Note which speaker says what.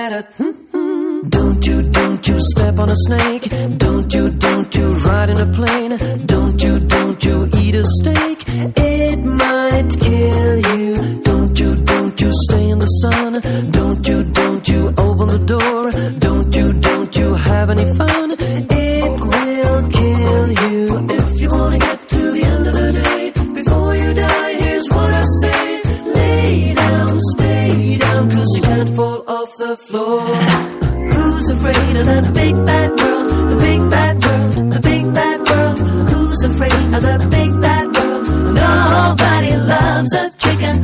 Speaker 1: Don't you, don't you step on a snake. Don't you, don't you ride in a plane. Don't you, don't you eat a steak. It might kill you. Don't you, don't you stay in the sun. Don't you, don't you open the door. Don't you, don't you have any fun. It will kill you. If you wanna get to the end of the day, before you die, here's what I say. Lay down, stay fall off the floor. Who's afraid of the big bad world? The big bad world, the big bad world. Who's afraid of the big bad world? Nobody loves a chicken.